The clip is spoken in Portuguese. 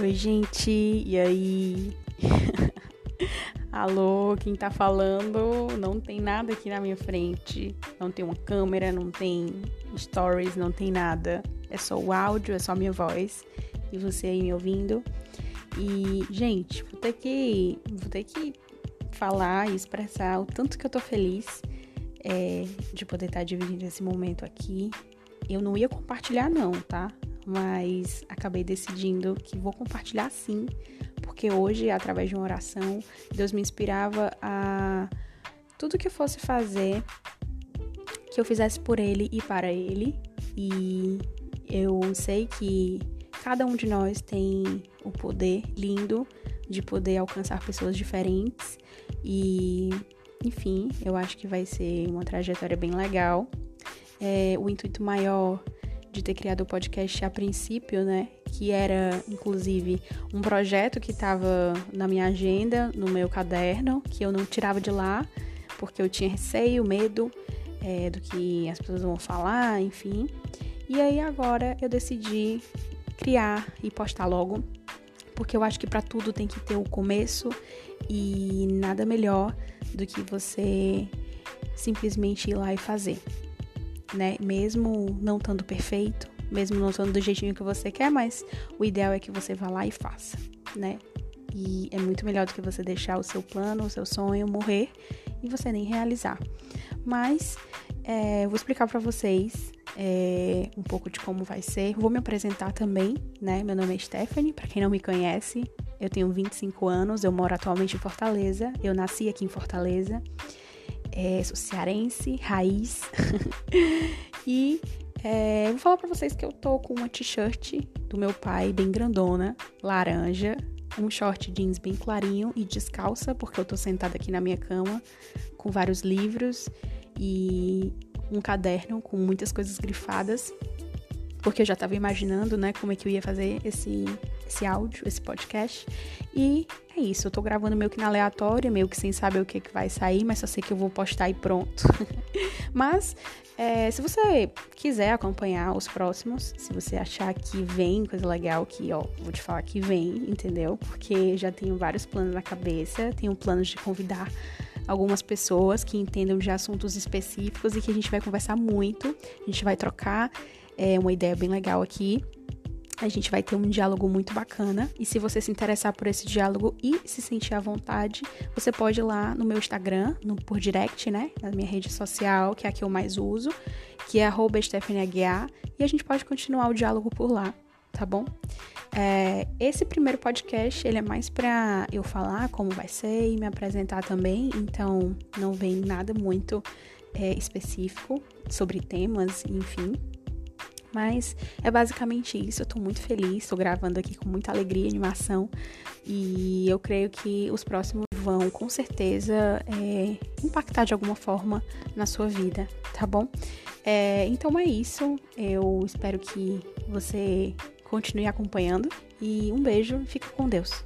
Oi, gente, e aí? Alô, quem tá falando? Não tem nada aqui na minha frente. Não tem uma câmera, não tem stories, não tem nada. É só o áudio, é só a minha voz. E você aí me ouvindo. E, gente, vou ter que, vou ter que falar e expressar o tanto que eu tô feliz é, de poder estar tá dividindo esse momento aqui. Eu não ia compartilhar, não, tá? Mas acabei decidindo que vou compartilhar sim, porque hoje, através de uma oração, Deus me inspirava a tudo que eu fosse fazer, que eu fizesse por Ele e para Ele. E eu sei que cada um de nós tem o poder lindo de poder alcançar pessoas diferentes e, enfim, eu acho que vai ser uma trajetória bem legal. É, o intuito maior de ter criado o podcast a princípio, né? Que era, inclusive, um projeto que estava na minha agenda, no meu caderno, que eu não tirava de lá, porque eu tinha receio, medo é, do que as pessoas vão falar, enfim. E aí agora eu decidi criar e postar logo, porque eu acho que para tudo tem que ter o um começo e nada melhor do que você simplesmente ir lá e fazer né? Mesmo não estando perfeito, mesmo não estando do jeitinho que você quer, mas o ideal é que você vá lá e faça, né? E é muito melhor do que você deixar o seu plano, o seu sonho morrer e você nem realizar. Mas é, vou explicar para vocês é, um pouco de como vai ser. Vou me apresentar também, né? Meu nome é Stephanie, para quem não me conhece, eu tenho 25 anos, eu moro atualmente em Fortaleza, eu nasci aqui em Fortaleza é, sou cearense, raiz. e é, vou falar pra vocês que eu tô com uma t-shirt do meu pai, bem grandona, laranja, um short jeans bem clarinho e descalça, porque eu tô sentada aqui na minha cama com vários livros e um caderno com muitas coisas grifadas, porque eu já tava imaginando, né, como é que eu ia fazer esse esse áudio, esse podcast. E é isso, eu tô gravando meio que na aleatória, meio que sem saber o que, que vai sair, mas só sei que eu vou postar e pronto. mas é, se você quiser acompanhar os próximos, se você achar que vem coisa legal, que ó, vou te falar que vem, entendeu? Porque já tenho vários planos na cabeça, tenho planos de convidar algumas pessoas que entendam de assuntos específicos e que a gente vai conversar muito, a gente vai trocar é, uma ideia bem legal aqui a gente vai ter um diálogo muito bacana. E se você se interessar por esse diálogo e se sentir à vontade, você pode ir lá no meu Instagram, no, por direct, né? Na minha rede social, que é a que eu mais uso, que é StephanieAguiar, e a gente pode continuar o diálogo por lá, tá bom? É, esse primeiro podcast, ele é mais pra eu falar como vai ser e me apresentar também, então não vem nada muito é, específico sobre temas, enfim. Mas é basicamente isso. Eu tô muito feliz, tô gravando aqui com muita alegria e animação. E eu creio que os próximos vão, com certeza, é, impactar de alguma forma na sua vida, tá bom? É, então é isso. Eu espero que você continue acompanhando. E um beijo, fica com Deus.